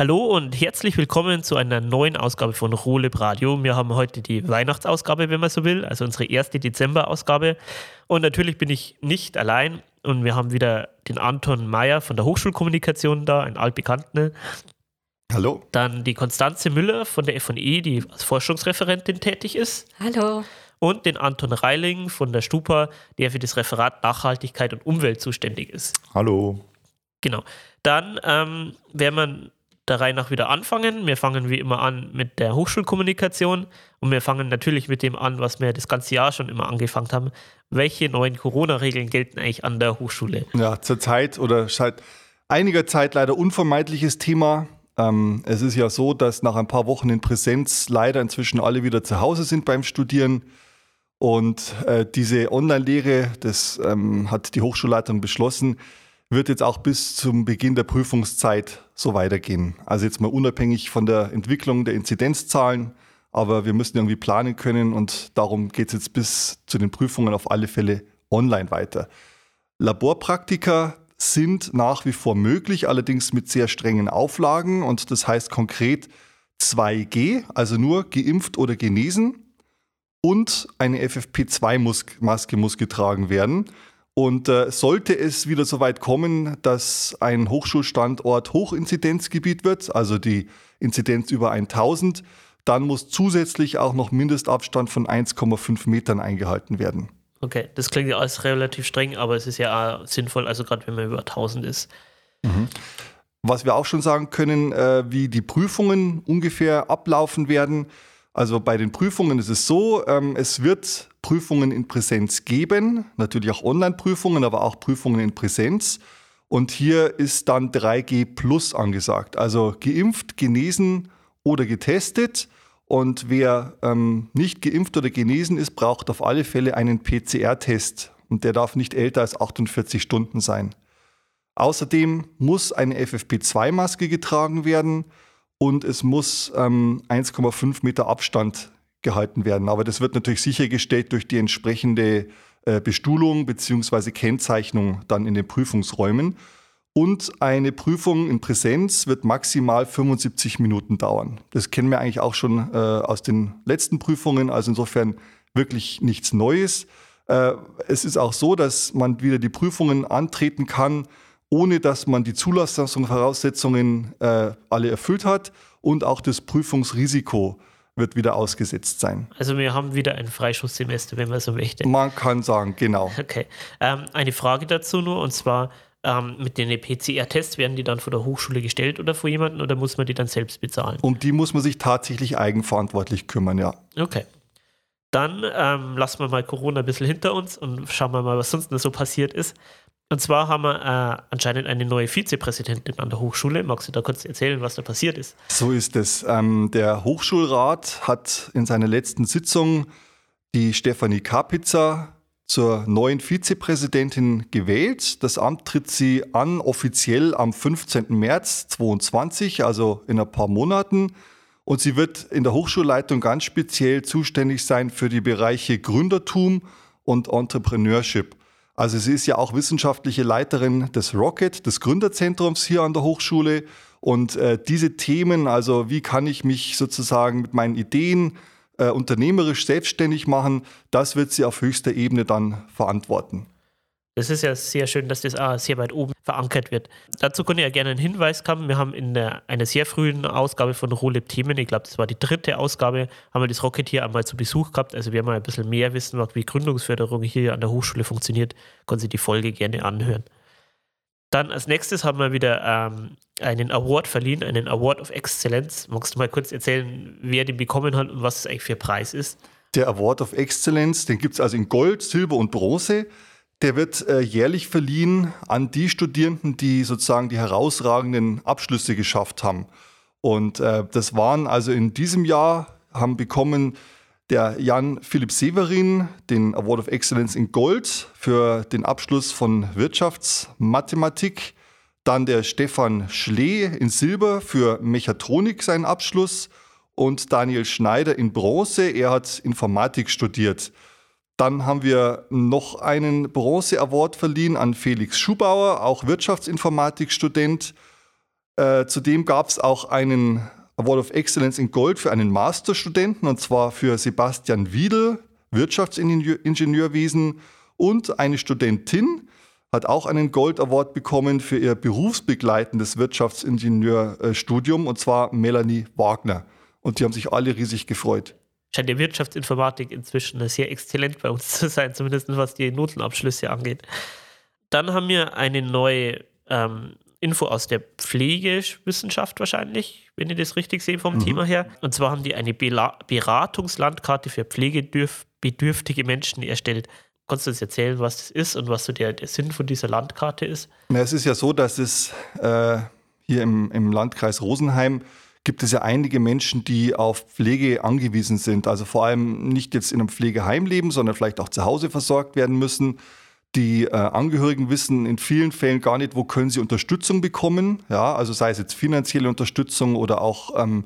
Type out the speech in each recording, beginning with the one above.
Hallo und herzlich willkommen zu einer neuen Ausgabe von Rohleb Radio. Wir haben heute die Weihnachtsausgabe, wenn man so will, also unsere erste Dezemberausgabe. Und natürlich bin ich nicht allein und wir haben wieder den Anton Mayer von der Hochschulkommunikation da, ein altbekannter. Hallo. Dann die Konstanze Müller von der FE, die als Forschungsreferentin tätig ist. Hallo. Und den Anton Reiling von der Stupa, der für das Referat Nachhaltigkeit und Umwelt zuständig ist. Hallo. Genau. Dann ähm, werden wir der Reihe nach wieder anfangen. Wir fangen wie immer an mit der Hochschulkommunikation und wir fangen natürlich mit dem an, was wir das ganze Jahr schon immer angefangen haben. Welche neuen Corona-Regeln gelten eigentlich an der Hochschule? Ja, zurzeit oder seit einiger Zeit leider unvermeidliches Thema. Ähm, es ist ja so, dass nach ein paar Wochen in Präsenz leider inzwischen alle wieder zu Hause sind beim Studieren. Und äh, diese Online-Lehre, das ähm, hat die Hochschulleitung beschlossen, wird jetzt auch bis zum Beginn der Prüfungszeit so weitergehen. Also jetzt mal unabhängig von der Entwicklung der Inzidenzzahlen, aber wir müssen irgendwie planen können und darum geht es jetzt bis zu den Prüfungen auf alle Fälle online weiter. Laborpraktika sind nach wie vor möglich, allerdings mit sehr strengen Auflagen und das heißt konkret 2G, also nur geimpft oder genesen und eine FFP2-Maske muss getragen werden. Und äh, sollte es wieder so weit kommen, dass ein Hochschulstandort Hochinzidenzgebiet wird, also die Inzidenz über 1000, dann muss zusätzlich auch noch Mindestabstand von 1,5 Metern eingehalten werden. Okay, das klingt ja alles relativ streng, aber es ist ja auch sinnvoll, also gerade wenn man über 1000 ist. Mhm. Was wir auch schon sagen können, äh, wie die Prüfungen ungefähr ablaufen werden. Also bei den Prüfungen ist es so, ähm, es wird Prüfungen in Präsenz geben, natürlich auch Online-Prüfungen, aber auch Prüfungen in Präsenz. Und hier ist dann 3G Plus angesagt, also geimpft, genesen oder getestet. Und wer ähm, nicht geimpft oder genesen ist, braucht auf alle Fälle einen PCR-Test. Und der darf nicht älter als 48 Stunden sein. Außerdem muss eine FFP2-Maske getragen werden und es muss ähm, 1,5 Meter Abstand gehalten werden. Aber das wird natürlich sichergestellt durch die entsprechende äh, Bestuhlung bzw. Kennzeichnung dann in den Prüfungsräumen. Und eine Prüfung in Präsenz wird maximal 75 Minuten dauern. Das kennen wir eigentlich auch schon äh, aus den letzten Prüfungen, also insofern wirklich nichts Neues. Äh, es ist auch so, dass man wieder die Prüfungen antreten kann, ohne dass man die Zulassungsvoraussetzungen äh, alle erfüllt hat und auch das Prüfungsrisiko wird wieder ausgesetzt sein. Also wir haben wieder ein Freischusssemester, wenn man so möchte. Man kann sagen, genau. Okay. Ähm, eine Frage dazu nur, und zwar ähm, mit den PCR-Tests, werden die dann von der Hochschule gestellt oder von jemandem oder muss man die dann selbst bezahlen? Um die muss man sich tatsächlich eigenverantwortlich kümmern, ja. Okay. Dann ähm, lassen wir mal Corona ein bisschen hinter uns und schauen wir mal, was sonst noch so passiert ist. Und zwar haben wir äh, anscheinend eine neue Vizepräsidentin an der Hochschule. Magst du da kurz erzählen, was da passiert ist? So ist es. Ähm, der Hochschulrat hat in seiner letzten Sitzung die Stefanie Kapitzer zur neuen Vizepräsidentin gewählt. Das Amt tritt sie an offiziell am 15. März 2022, also in ein paar Monaten. Und sie wird in der Hochschulleitung ganz speziell zuständig sein für die Bereiche Gründertum und Entrepreneurship. Also sie ist ja auch wissenschaftliche Leiterin des Rocket, des Gründerzentrums hier an der Hochschule. Und äh, diese Themen, also wie kann ich mich sozusagen mit meinen Ideen äh, unternehmerisch selbstständig machen, das wird sie auf höchster Ebene dann verantworten. Das ist ja sehr schön, dass das auch sehr weit oben verankert wird. Dazu konnte ich ja gerne einen Hinweis kommen. Wir haben in der, einer sehr frühen Ausgabe von Roleb Themen, ich glaube, das war die dritte Ausgabe, haben wir das Rocket hier einmal zu Besuch gehabt. Also haben mal ein bisschen mehr wissen, wie Gründungsförderung hier an der Hochschule funktioniert. Können Sie die Folge gerne anhören. Dann als nächstes haben wir wieder ähm, einen Award verliehen, einen Award of Excellence. Magst du mal kurz erzählen, wer den bekommen hat und was es eigentlich für ein Preis ist? Der Award of Excellence, den gibt es also in Gold, Silber und Bronze. Der wird äh, jährlich verliehen an die Studierenden, die sozusagen die herausragenden Abschlüsse geschafft haben. Und äh, das waren also in diesem Jahr, haben bekommen der Jan Philipp Severin den Award of Excellence in Gold für den Abschluss von Wirtschaftsmathematik. Dann der Stefan Schlee in Silber für Mechatronik seinen Abschluss und Daniel Schneider in Bronze. Er hat Informatik studiert. Dann haben wir noch einen Bronze-Award verliehen an Felix Schubauer, auch Wirtschaftsinformatikstudent. Äh, zudem gab es auch einen Award of Excellence in Gold für einen Masterstudenten und zwar für Sebastian Wiedel, Wirtschaftsingenieurwesen und eine Studentin hat auch einen Gold Award bekommen für ihr berufsbegleitendes Wirtschaftsingenieurstudium und zwar Melanie Wagner. Und die haben sich alle riesig gefreut. Scheint die Wirtschaftsinformatik inzwischen sehr exzellent bei uns zu sein, zumindest was die Notenabschlüsse angeht. Dann haben wir eine neue ähm, Info aus der Pflegewissenschaft wahrscheinlich, wenn ich das richtig sehe vom mhm. Thema her. Und zwar haben die eine Beratungslandkarte für pflegebedürftige Menschen erstellt. Kannst du uns erzählen, was das ist und was so der, der Sinn von dieser Landkarte ist? Na, es ist ja so, dass es äh, hier im, im Landkreis Rosenheim gibt es ja einige Menschen, die auf Pflege angewiesen sind. Also vor allem nicht jetzt in einem Pflegeheim leben, sondern vielleicht auch zu Hause versorgt werden müssen. Die äh, Angehörigen wissen in vielen Fällen gar nicht, wo können sie Unterstützung bekommen. Ja, also sei es jetzt finanzielle Unterstützung oder auch ähm,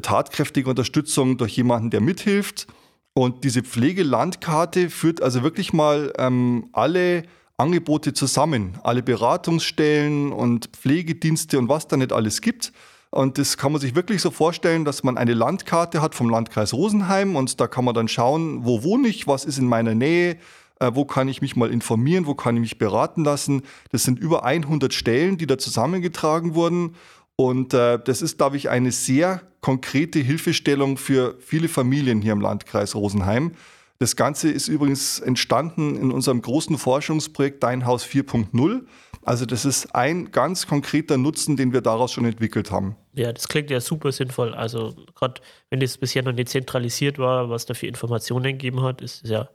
tatkräftige Unterstützung durch jemanden, der mithilft. Und diese Pflegelandkarte führt also wirklich mal ähm, alle Angebote zusammen, alle Beratungsstellen und Pflegedienste und was da nicht alles gibt. Und das kann man sich wirklich so vorstellen, dass man eine Landkarte hat vom Landkreis Rosenheim und da kann man dann schauen, wo wohne ich, was ist in meiner Nähe, äh, wo kann ich mich mal informieren, wo kann ich mich beraten lassen. Das sind über 100 Stellen, die da zusammengetragen wurden. Und äh, das ist, glaube ich, eine sehr konkrete Hilfestellung für viele Familien hier im Landkreis Rosenheim. Das Ganze ist übrigens entstanden in unserem großen Forschungsprojekt Dein Haus 4.0. Also das ist ein ganz konkreter Nutzen, den wir daraus schon entwickelt haben. Ja, das klingt ja super sinnvoll. Also gerade wenn das bisher noch nicht zentralisiert war, was da für Informationen gegeben hat, ist es ja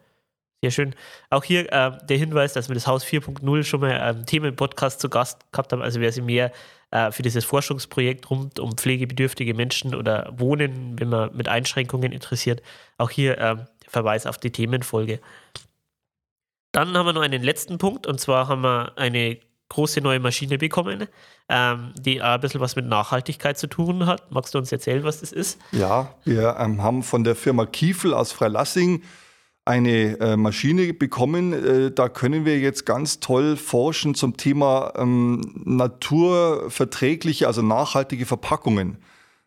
sehr schön. Auch hier äh, der Hinweis, dass wir das Haus 4.0 schon mal ähm, Themenpodcast zu Gast gehabt haben. Also wer sich mehr äh, für dieses Forschungsprojekt rund um pflegebedürftige Menschen oder Wohnen, wenn man mit Einschränkungen interessiert, auch hier äh, Verweis auf die Themenfolge. Dann haben wir noch einen letzten Punkt und zwar haben wir eine große neue Maschine bekommen, ähm, die ein bisschen was mit Nachhaltigkeit zu tun hat. Magst du uns erzählen, was das ist? Ja, wir ähm, haben von der Firma Kiefel aus Freilassing eine äh, Maschine bekommen. Äh, da können wir jetzt ganz toll forschen zum Thema ähm, naturverträgliche, also nachhaltige Verpackungen.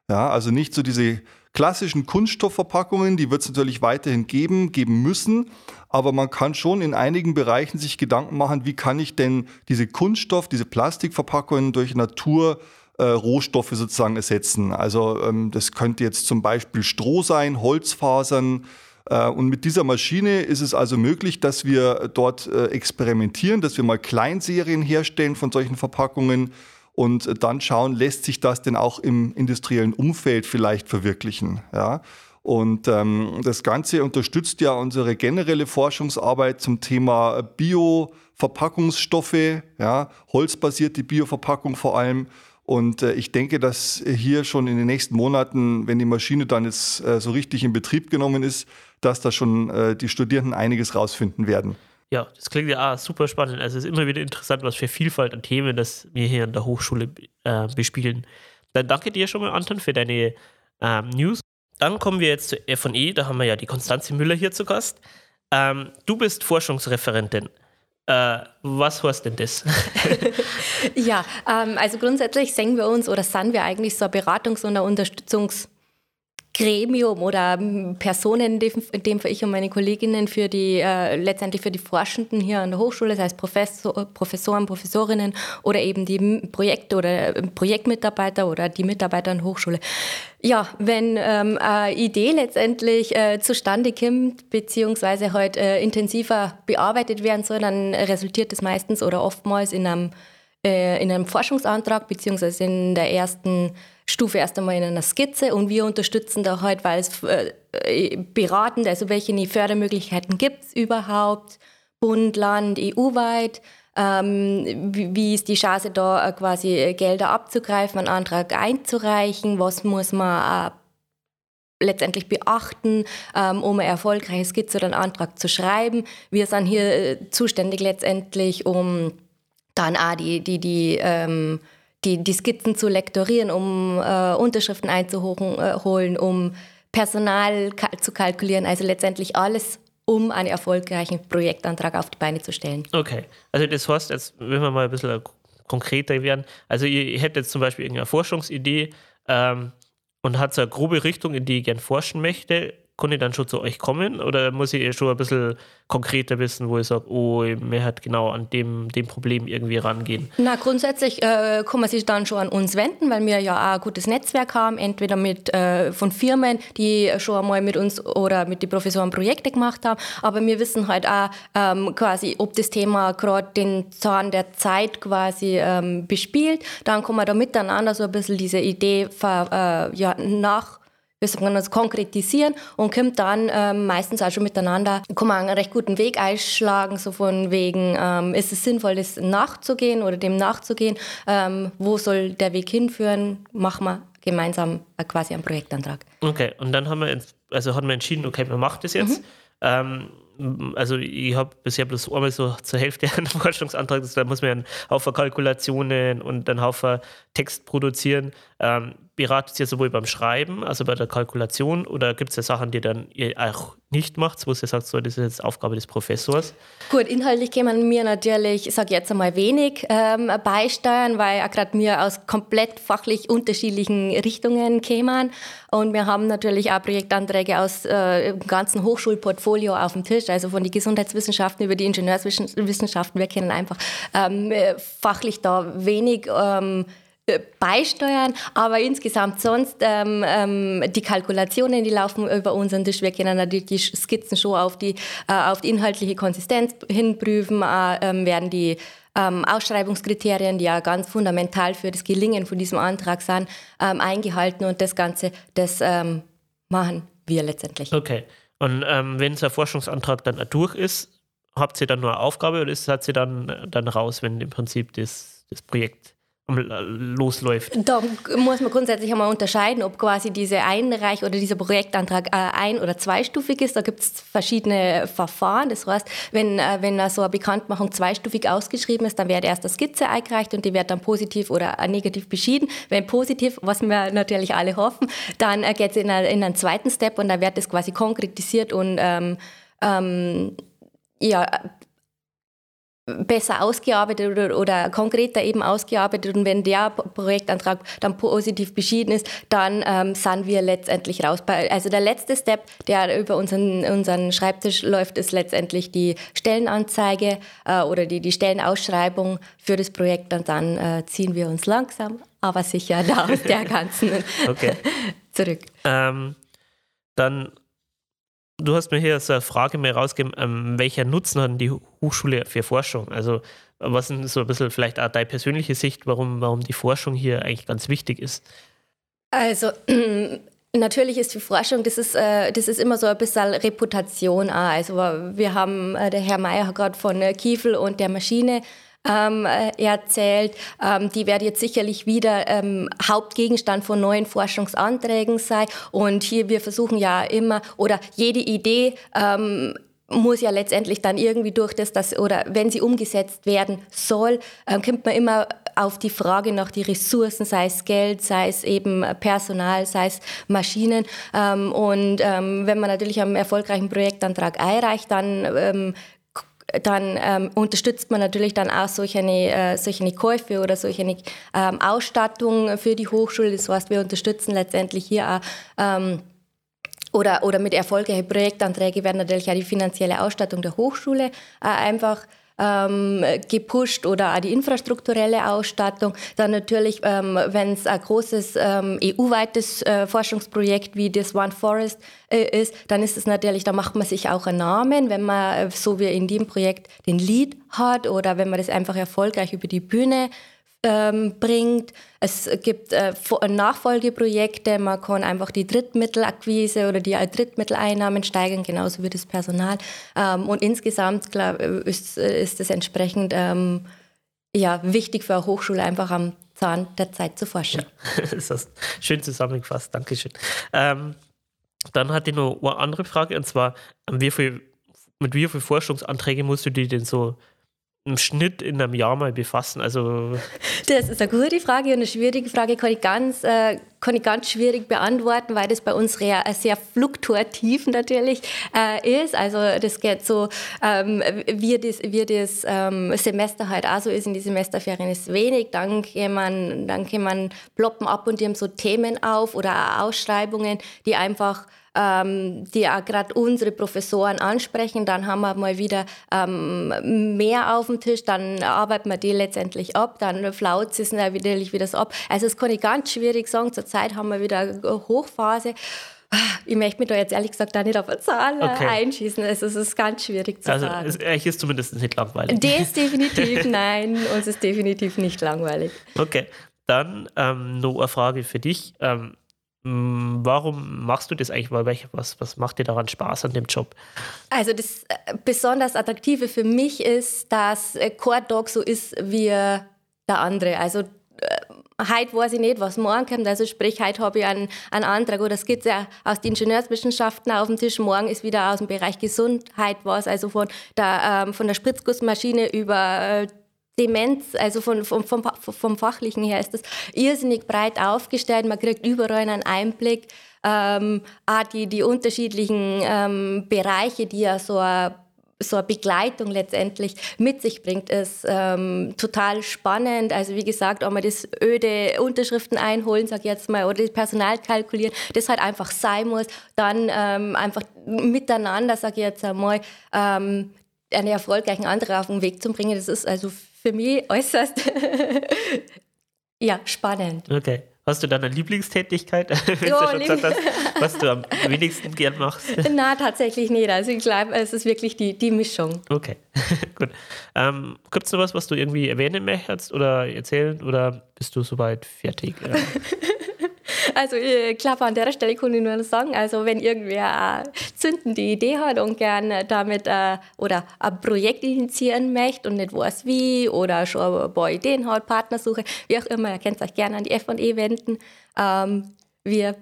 Ja, also nicht so diese klassischen Kunststoffverpackungen, die wird es natürlich weiterhin geben, geben müssen. Aber man kann schon in einigen Bereichen sich Gedanken machen, wie kann ich denn diese Kunststoff, diese Plastikverpackungen durch Naturrohstoffe äh, sozusagen ersetzen. Also ähm, das könnte jetzt zum Beispiel Stroh sein, Holzfasern. Äh, und mit dieser Maschine ist es also möglich, dass wir dort äh, experimentieren, dass wir mal Kleinserien herstellen von solchen Verpackungen und dann schauen, lässt sich das denn auch im industriellen Umfeld vielleicht verwirklichen. Ja? Und ähm, das Ganze unterstützt ja unsere generelle Forschungsarbeit zum Thema Bioverpackungsstoffe, ja, holzbasierte Bioverpackung vor allem. Und äh, ich denke, dass hier schon in den nächsten Monaten, wenn die Maschine dann jetzt äh, so richtig in Betrieb genommen ist, dass da schon äh, die Studierenden einiges rausfinden werden. Ja, das klingt ja ah, super spannend. Also es ist immer wieder interessant, was für Vielfalt an Themen das wir hier an der Hochschule äh, bespielen. Dann danke dir schon mal, Anton, für deine ähm, News. Dann kommen wir jetzt zu F&E. Da haben wir ja die Konstanze Müller hier zu Gast. Ähm, du bist Forschungsreferentin. Äh, was heißt denn das? ja, ähm, also grundsätzlich sehen wir uns oder sind wir eigentlich so ein Beratungs- und ein Unterstützungs- Gremium oder ähm, Personen, in dem Fall ich und meine Kolleginnen für die äh, letztendlich für die Forschenden hier an der Hochschule, das heißt Professor, Professoren, Professorinnen oder eben die Projekte oder äh, Projektmitarbeiter oder die Mitarbeiter an der Hochschule. Ja, wenn ähm, eine Idee letztendlich äh, zustande kommt, beziehungsweise heute äh, intensiver bearbeitet werden soll, dann resultiert es meistens oder oftmals in einem, äh, in einem Forschungsantrag, beziehungsweise in der ersten Stufe erst einmal in einer Skizze und wir unterstützen da halt, weil es äh, beratend, also welche Fördermöglichkeiten gibt es überhaupt, Bund, Land, EU-weit, ähm, wie, wie, ist die Chance da äh, quasi äh, Gelder abzugreifen, einen Antrag einzureichen, was muss man äh, letztendlich beachten, ähm, um eine erfolgreiche Skizze oder einen Antrag zu schreiben. Wir sind hier äh, zuständig letztendlich, um dann auch die, die, die ähm, die, die Skizzen zu lektorieren, um äh, Unterschriften einzuholen, äh, um Personal ka zu kalkulieren. Also letztendlich alles, um einen erfolgreichen Projektantrag auf die Beine zu stellen. Okay, also das heißt, jetzt wenn wir mal ein bisschen konkreter werden. Also ihr, ihr hättet jetzt zum Beispiel irgendeine Forschungsidee ähm, und hat so eine grobe Richtung, in die ich gerne forschen möchte kann ich dann schon zu euch kommen oder muss ich schon ein bisschen konkreter wissen, wo ich sage, oh, mir hat genau an dem, dem Problem irgendwie rangehen? Na, grundsätzlich äh, kann man sich dann schon an uns wenden, weil wir ja auch ein gutes Netzwerk haben, entweder mit äh, von Firmen, die schon einmal mit uns oder mit den Professoren Projekte gemacht haben, aber wir wissen halt auch ähm, quasi, ob das Thema gerade den Zahn der Zeit quasi ähm, bespielt. Dann kann man da miteinander so ein bisschen diese Idee ver, äh, ja, nach wir sagen das konkretisieren und kommt dann ähm, meistens auch schon miteinander, kann man einen recht guten Weg einschlagen, so von wegen, ähm, ist es sinnvoll, das nachzugehen oder dem nachzugehen, ähm, wo soll der Weg hinführen, machen wir gemeinsam äh, quasi einen Projektantrag. Okay, und dann haben wir, also haben wir entschieden, okay, man macht das jetzt. Mhm. Ähm, also ich habe bisher bloß einmal so zur Hälfte einen Forschungsantrag, da muss man einen Haufen Kalkulationen und einen Haufen Text produzieren. Ähm, beratet ihr sowohl beim Schreiben, also bei der Kalkulation, oder gibt es ja Sachen, die dann ihr auch nicht macht, wo ihr sagt, so, das ist jetzt Aufgabe des Professors? Gut, inhaltlich kann man mir natürlich, ich sage jetzt einmal wenig, ähm, beisteuern, weil gerade mir aus komplett fachlich unterschiedlichen Richtungen kämen. Und wir haben natürlich auch Projektanträge aus äh, dem ganzen Hochschulportfolio auf dem Tisch, also von den Gesundheitswissenschaften über die Ingenieurswissenschaften. Wir kennen einfach ähm, fachlich da wenig. Ähm, äh, beisteuern, aber insgesamt sonst ähm, ähm, die Kalkulationen, die laufen über unseren Tisch. Wir können natürlich die Skizzen schon auf die, äh, auf die inhaltliche Konsistenz hinprüfen, äh, ähm, werden die ähm, Ausschreibungskriterien, die ja ganz fundamental für das Gelingen von diesem Antrag sind, ähm, eingehalten und das Ganze, das ähm, machen wir letztendlich. Okay. Und wenn so ein Forschungsantrag dann durch ist, habt ihr dann nur eine Aufgabe oder ist, hat sie dann, dann raus, wenn im Prinzip das, das Projekt losläuft. Da muss man grundsätzlich einmal unterscheiden, ob quasi diese Einreich- oder dieser Projektantrag äh, ein- oder zweistufig ist. Da gibt es verschiedene Verfahren. Das heißt, wenn, äh, wenn so eine Bekanntmachung zweistufig ausgeschrieben ist, dann wird erst eine Skizze eingereicht und die wird dann positiv oder negativ beschieden. Wenn positiv, was wir natürlich alle hoffen, dann äh, geht es in, in, einen zweiten Step und da wird das quasi konkretisiert und ähm, ähm, ja, besser ausgearbeitet oder, oder, konkreter eben ausgearbeitet und wenn der Projektantrag dann positiv beschieden ist, dann ähm, sind wir letztendlich raus. Also der letzte Step, der über unseren, unseren Schreibtisch läuft, ist letztendlich die Stellenanzeige äh, oder die, die Stellenausschreibung für das Projekt und dann äh, ziehen wir uns langsam, aber sicher da aus der ganzen zurück. Ähm, dann Du hast mir hier so eine Frage mehr rausgegeben, ähm, welcher Nutzen hat die Hochschule für Forschung? Also was ist so ein bisschen vielleicht auch deine persönliche Sicht, warum, warum die Forschung hier eigentlich ganz wichtig ist? Also Natürlich ist die Forschung, das ist, äh, das ist immer so ein bisschen Reputation. Auch. Also wir haben, äh, der Herr Mayer hat gerade von äh, Kiefel und der Maschine ähm, äh, erzählt. Ähm, die wird jetzt sicherlich wieder ähm, Hauptgegenstand von neuen Forschungsanträgen sein. Und hier, wir versuchen ja immer, oder jede Idee ähm, muss ja letztendlich dann irgendwie durch das, das oder wenn sie umgesetzt werden soll, ähm, kommt man immer auf die Frage nach die Ressourcen, sei es Geld, sei es eben Personal, sei es Maschinen. Ähm, und ähm, wenn man natürlich einen erfolgreichen Projektantrag einreicht, dann ähm, dann ähm, unterstützt man natürlich dann auch solche, äh, solche Käufe oder solche ähm, Ausstattung für die Hochschule. Das heißt, wir unterstützen letztendlich hier auch ähm, oder, oder mit erfolgreichen Projektanträgen werden natürlich auch die finanzielle Ausstattung der Hochschule äh, einfach ähm, gepusht oder auch die infrastrukturelle Ausstattung. Dann natürlich, ähm, wenn es ein großes ähm, EU-weites äh, Forschungsprojekt wie das One Forest äh, ist, dann ist es natürlich, da macht man sich auch einen Namen, wenn man äh, so wie in dem Projekt den Lead hat oder wenn man das einfach erfolgreich über die Bühne ähm, bringt. Es gibt äh, Nachfolgeprojekte, man kann einfach die Drittmittelakquise oder die Drittmitteleinnahmen steigern, genauso wie das Personal. Ähm, und insgesamt glaub, ist, ist es entsprechend ähm, ja, wichtig für eine Hochschule, einfach am Zahn der Zeit zu forschen. Das hast schön zusammengefasst, Dankeschön. Ähm, dann hatte ich noch eine andere Frage, und zwar, wie viel, mit wie vielen Forschungsanträgen musst du dir denn so im Schnitt in einem Jahr mal befassen? Also das ist eine gute Frage und eine schwierige Frage kann ich ganz, äh, kann ich ganz schwierig beantworten, weil das bei uns sehr, sehr fluktuativ natürlich äh, ist. Also das geht so, ähm, wie das, wie das ähm, Semester halt auch so ist, in die Semesterferien ist wenig, dann kann man, ploppen ab und die so Themen auf oder auch Ausschreibungen, die einfach ähm, die auch gerade unsere Professoren ansprechen. Dann haben wir mal wieder ähm, mehr auf dem Tisch, dann arbeiten wir die letztendlich ab, dann flaut es wieder, wieder ab. Also das kann ich ganz schwierig sagen. Zurzeit haben wir wieder eine Hochphase. Ich möchte mich da jetzt ehrlich gesagt auch nicht auf eine Zahl okay. einschießen. Also es ist ganz schwierig zu also, sagen. Also ist zumindest nicht langweilig. Das ist definitiv, nein, uns ist definitiv nicht langweilig. Okay, dann ähm, noch eine Frage für dich. Ähm, hm, warum machst du das eigentlich? Was, was macht dir daran Spaß an dem Job? Also das äh, besonders Attraktive für mich ist, dass äh, Core Dog so ist wie der andere. Also äh, heute weiß ich nicht, was morgen kommt. Also sprich, heute habe ich einen, einen Antrag oder ja aus den Ingenieurswissenschaften auf dem Tisch. Morgen ist wieder aus dem Bereich Gesundheit was, also von der, ähm, von der Spritzgussmaschine über Demenz, also von, vom, vom, vom Fachlichen her ist das irrsinnig breit aufgestellt. Man kriegt überall einen Einblick. Ähm, auch die, die unterschiedlichen ähm, Bereiche, die ja so eine, so eine Begleitung letztendlich mit sich bringt, ist ähm, total spannend. Also wie gesagt, einmal das öde Unterschriften einholen, sag ich jetzt mal, oder das Personal kalkulieren, das halt einfach sein muss. Dann ähm, einfach miteinander, sag ich jetzt einmal, ähm, einen erfolgreichen Antrag auf den Weg zu bringen. Das ist also für mich äußerst ja, spannend. Okay. Hast du dann eine Lieblingstätigkeit, wenn ja, du schon gesagt hast, was du am wenigsten gern machst? Nein, tatsächlich nicht. Also ich glaube, es ist wirklich die, die Mischung. Okay, gut. Ähm, Gibt es noch was, was du irgendwie erwähnen möchtest oder erzählen oder bist du soweit fertig? Also ich glaube, an der Stelle kann ich nur sagen, also wenn irgendwer eine zündende Idee hat und gerne damit äh, oder ein Projekt initiieren möchte und nicht weiß wie oder schon ein paar Ideen hat, Partnersuche, wie auch immer, ihr könnt euch gerne an die F&E wenden. Ähm, wir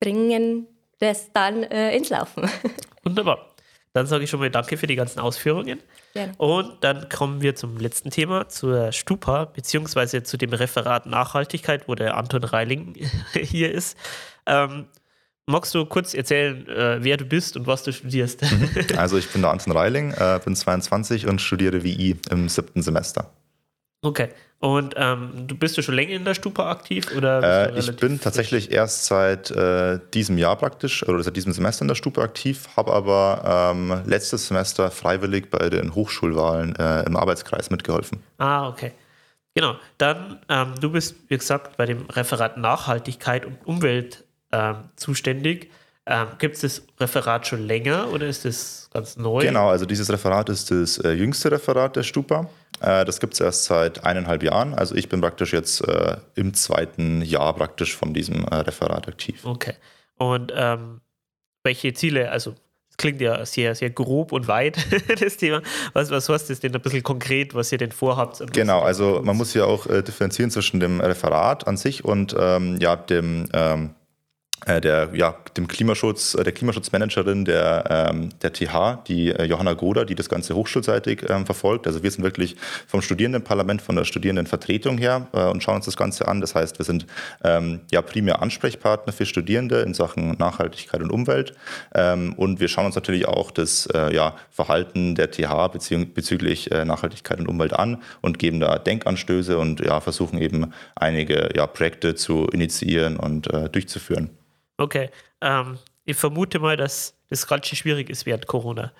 bringen das dann äh, ins Laufen. Wunderbar. Dann sage ich schon mal Danke für die ganzen Ausführungen. Gerne. Und dann kommen wir zum letzten Thema, zur Stupa, beziehungsweise zu dem Referat Nachhaltigkeit, wo der Anton Reiling hier ist. Ähm, magst du kurz erzählen, äh, wer du bist und was du studierst? Mhm. Also ich bin der Anton Reiling, äh, bin 22 und studiere WI im siebten Semester. Okay. Und ähm, du bist du schon länger in der Stupa aktiv? Oder äh, ich bin tatsächlich erst seit äh, diesem Jahr praktisch oder seit diesem Semester in der Stupa aktiv, habe aber ähm, letztes Semester freiwillig bei den Hochschulwahlen äh, im Arbeitskreis mitgeholfen. Ah, okay. Genau. Dann, ähm, du bist, wie gesagt, bei dem Referat Nachhaltigkeit und Umwelt ähm, zuständig. Ähm, Gibt es das Referat schon länger oder ist das ganz neu? Genau, also dieses Referat ist das äh, jüngste Referat der Stupa. Äh, das gibt es erst seit eineinhalb Jahren. Also ich bin praktisch jetzt äh, im zweiten Jahr praktisch von diesem äh, Referat aktiv. Okay. Und ähm, welche Ziele, also klingt ja sehr, sehr grob und weit, das Thema. Was, was heißt das denn ein bisschen konkret, was ihr denn vorhabt? Genau, also man muss ja auch äh, differenzieren zwischen dem Referat an sich und ähm, ja, dem ähm, äh, der, ja, dem Klimaschutz, äh, der Klimaschutzmanagerin der, ähm, der TH, die äh, Johanna Goder, die das Ganze hochschulseitig ähm, verfolgt. Also wir sind wirklich vom Studierendenparlament, von der Studierendenvertretung her äh, und schauen uns das Ganze an. Das heißt, wir sind ähm, ja primär Ansprechpartner für Studierende in Sachen Nachhaltigkeit und Umwelt. Ähm, und wir schauen uns natürlich auch das äh, ja, Verhalten der TH bezü bezüglich äh, Nachhaltigkeit und Umwelt an und geben da Denkanstöße und ja, versuchen eben einige ja, Projekte zu initiieren und durchzuführen. Okay. Ähm, ich vermute mal, dass das ganz schön schwierig ist während Corona.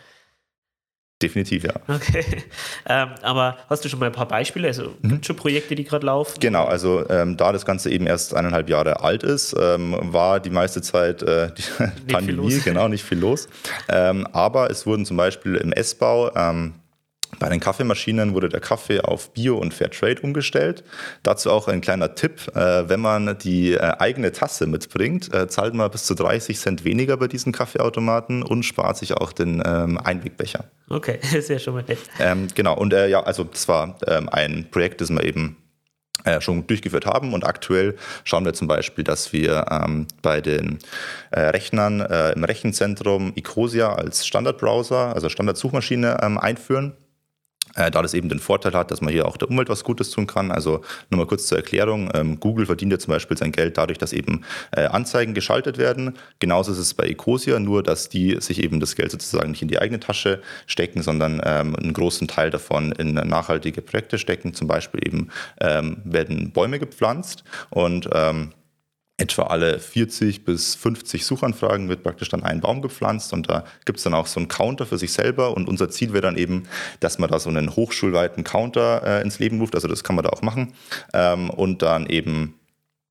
Definitiv, ja. Okay. Ähm, aber hast du schon mal ein paar Beispiele? Also mhm. gibt schon Projekte, die gerade laufen? Genau, also ähm, da das Ganze eben erst eineinhalb Jahre alt ist, ähm, war die meiste Zeit äh, die Pandemie, genau, nicht viel los. Ähm, aber es wurden zum Beispiel im S-Bau ähm, bei den Kaffeemaschinen wurde der Kaffee auf Bio und Fairtrade umgestellt. Dazu auch ein kleiner Tipp, äh, wenn man die äh, eigene Tasse mitbringt, äh, zahlt man bis zu 30 Cent weniger bei diesen Kaffeeautomaten und spart sich auch den ähm, Einwegbecher. Okay, ist ja schon mal nett. Ähm, genau, und ja, also das war ähm, ein Projekt, das wir eben schon durchgeführt haben. Und aktuell schauen wir zum Beispiel, dass wir ähm, bei den äh, Rechnern äh, im Rechenzentrum Ecosia als Standardbrowser, also Standardsuchmaschine ähm, einführen da das eben den Vorteil hat, dass man hier auch der Umwelt was Gutes tun kann. Also nur mal kurz zur Erklärung. Ähm, Google verdient ja zum Beispiel sein Geld dadurch, dass eben äh, Anzeigen geschaltet werden. Genauso ist es bei Ecosia, nur dass die sich eben das Geld sozusagen nicht in die eigene Tasche stecken, sondern ähm, einen großen Teil davon in nachhaltige Projekte stecken. Zum Beispiel eben ähm, werden Bäume gepflanzt und ähm, etwa alle 40 bis 50 Suchanfragen wird praktisch dann ein Baum gepflanzt und da gibt es dann auch so einen Counter für sich selber und unser Ziel wäre dann eben, dass man da so einen hochschulweiten Counter äh, ins Leben ruft, also das kann man da auch machen ähm, und dann eben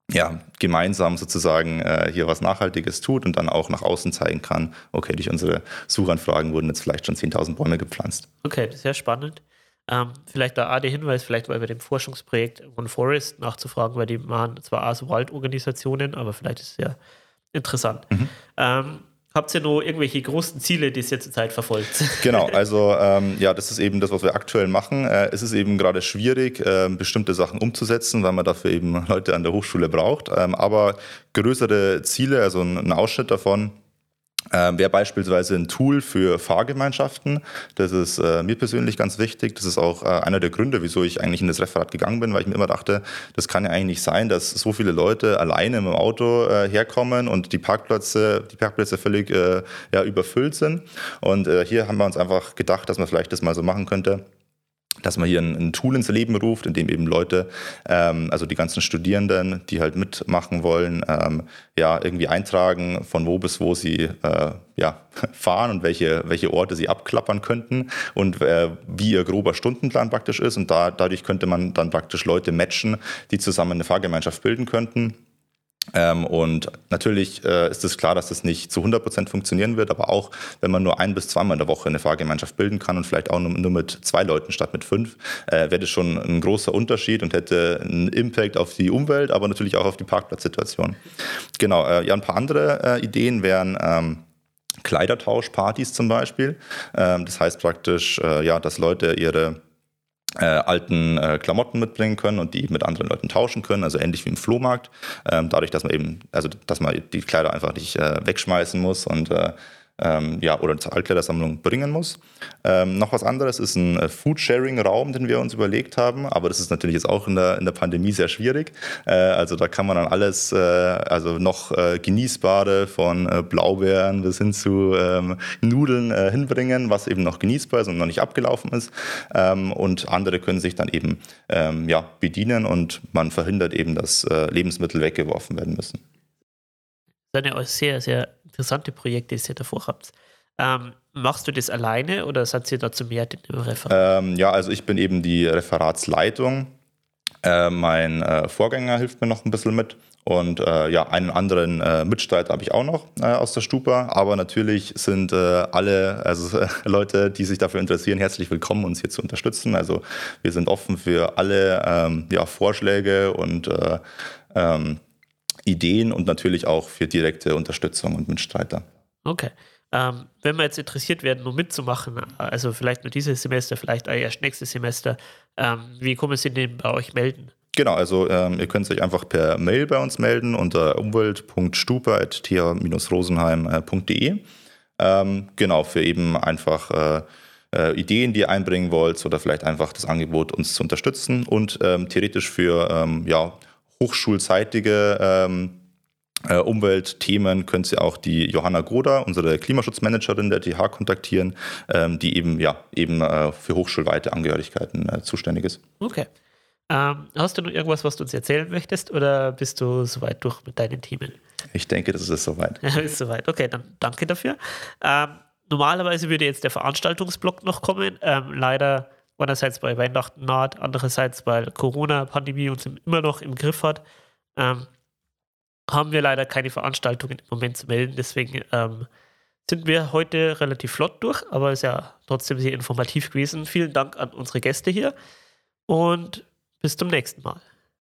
ja, gemeinsam sozusagen äh, hier was Nachhaltiges tut und dann auch nach außen zeigen kann, okay, durch unsere Suchanfragen wurden jetzt vielleicht schon 10.000 Bäume gepflanzt. Okay, sehr spannend. Ähm, vielleicht da auch der Hinweis, vielleicht bei dem Forschungsprojekt One Forest nachzufragen, weil die machen zwar auch so Waldorganisationen, aber vielleicht ist es ja interessant. Mhm. Ähm, Habt ihr noch irgendwelche großen Ziele, die es jetzt zurzeit verfolgt? Genau, also ähm, ja, das ist eben das, was wir aktuell machen. Äh, es ist eben gerade schwierig, äh, bestimmte Sachen umzusetzen, weil man dafür eben Leute an der Hochschule braucht. Ähm, aber größere Ziele, also ein, ein Ausschnitt davon, ähm, Wäre beispielsweise ein Tool für Fahrgemeinschaften. Das ist äh, mir persönlich ganz wichtig. Das ist auch äh, einer der Gründe, wieso ich eigentlich in das Referat gegangen bin, weil ich mir immer dachte, das kann ja eigentlich nicht sein, dass so viele Leute alleine im Auto äh, herkommen und die Parkplätze, die Parkplätze völlig äh, ja, überfüllt sind. Und äh, hier haben wir uns einfach gedacht, dass man vielleicht das mal so machen könnte dass man hier ein, ein, Tool ins Leben ruft, in dem eben Leute, ähm, also die ganzen Studierenden, die halt mitmachen wollen, ähm, ja, irgendwie eintragen, von wo bis wo sie äh, ja, fahren und welche, welche Orte sie abklappern könnten und äh, wie ihr grober Stundenplan praktisch ist. Und da, dadurch könnte man dann praktisch Leute matchen, die zusammen eine Fahrgemeinschaft bilden könnten. Ähm, und natürlich äh, ist es klar, dass das nicht zu 100 Prozent funktionieren wird, aber auch wenn man nur ein bis zweimal in der Woche eine Fahrgemeinschaft bilden kann und vielleicht auch nur, nur mit zwei Leuten statt mit fünf, äh, wäre das schon ein großer Unterschied und hätte einen Impact auf die Umwelt, aber natürlich auch auf die Parkplatzsituation. Genau, äh, ja, ein paar andere äh, Ideen wären, ähm, Kleidertauschpartys zum Beispiel. Ähm, das heißt praktisch, äh, ja, dass Leute ihre äh, alten äh, Klamotten mitbringen können und die mit anderen Leuten tauschen können, also ähnlich wie im Flohmarkt. Ähm, dadurch, dass man eben, also dass man die Kleider einfach nicht äh, wegschmeißen muss und äh, ähm, ja, oder zur Altkleidersammlung bringen muss. Ähm, noch was anderes ist ein äh, Food-Sharing-Raum, den wir uns überlegt haben, aber das ist natürlich jetzt auch in der, in der Pandemie sehr schwierig. Äh, also da kann man dann alles, äh, also noch äh, genießbare von äh, Blaubeeren bis hin zu ähm, Nudeln äh, hinbringen, was eben noch genießbar ist und noch nicht abgelaufen ist. Ähm, und andere können sich dann eben ähm, ja, bedienen und man verhindert eben, dass Lebensmittel weggeworfen werden müssen sind sehr, sehr interessante Projekte, die ihr davor habt. Ähm, machst du das alleine oder seid ihr dazu mehr im Referat? Ähm, ja, also ich bin eben die Referatsleitung. Äh, mein äh, Vorgänger hilft mir noch ein bisschen mit. Und äh, ja, einen anderen äh, Mitstreiter habe ich auch noch äh, aus der Stupa. Aber natürlich sind äh, alle also, Leute, die sich dafür interessieren, herzlich willkommen, uns hier zu unterstützen. Also wir sind offen für alle ähm, ja, Vorschläge und ähm, Ideen und natürlich auch für direkte Unterstützung und Mitstreiter. Okay. Ähm, wenn wir jetzt interessiert werden, nur mitzumachen, also vielleicht nur dieses Semester, vielleicht erst nächstes Semester, ähm, wie kommen Sie denn bei euch melden? Genau, also ähm, ihr könnt euch einfach per Mail bei uns melden unter umwelt.stupa.th-rosenheim.de. Ähm, genau, für eben einfach äh, äh, Ideen, die ihr einbringen wollt oder vielleicht einfach das Angebot, uns zu unterstützen und ähm, theoretisch für ähm, ja, hochschulseitige ähm, äh, Umweltthemen könnt ihr auch die Johanna Groda, unsere Klimaschutzmanagerin der TH, kontaktieren, ähm, die eben, ja, eben äh, für hochschulweite Angehörigkeiten äh, zuständig ist. Okay. Ähm, hast du noch irgendwas, was du uns erzählen möchtest oder bist du soweit durch mit deinen Themen? Ich denke, das ist soweit. ist soweit. Okay, dann danke dafür. Ähm, normalerweise würde jetzt der Veranstaltungsblock noch kommen. Ähm, leider einerseits bei Weihnachten naht, andererseits weil Corona-Pandemie uns immer noch im Griff hat, ähm, haben wir leider keine Veranstaltungen im Moment zu melden. Deswegen ähm, sind wir heute relativ flott durch, aber ist ja trotzdem sehr informativ gewesen. Vielen Dank an unsere Gäste hier und bis zum nächsten Mal.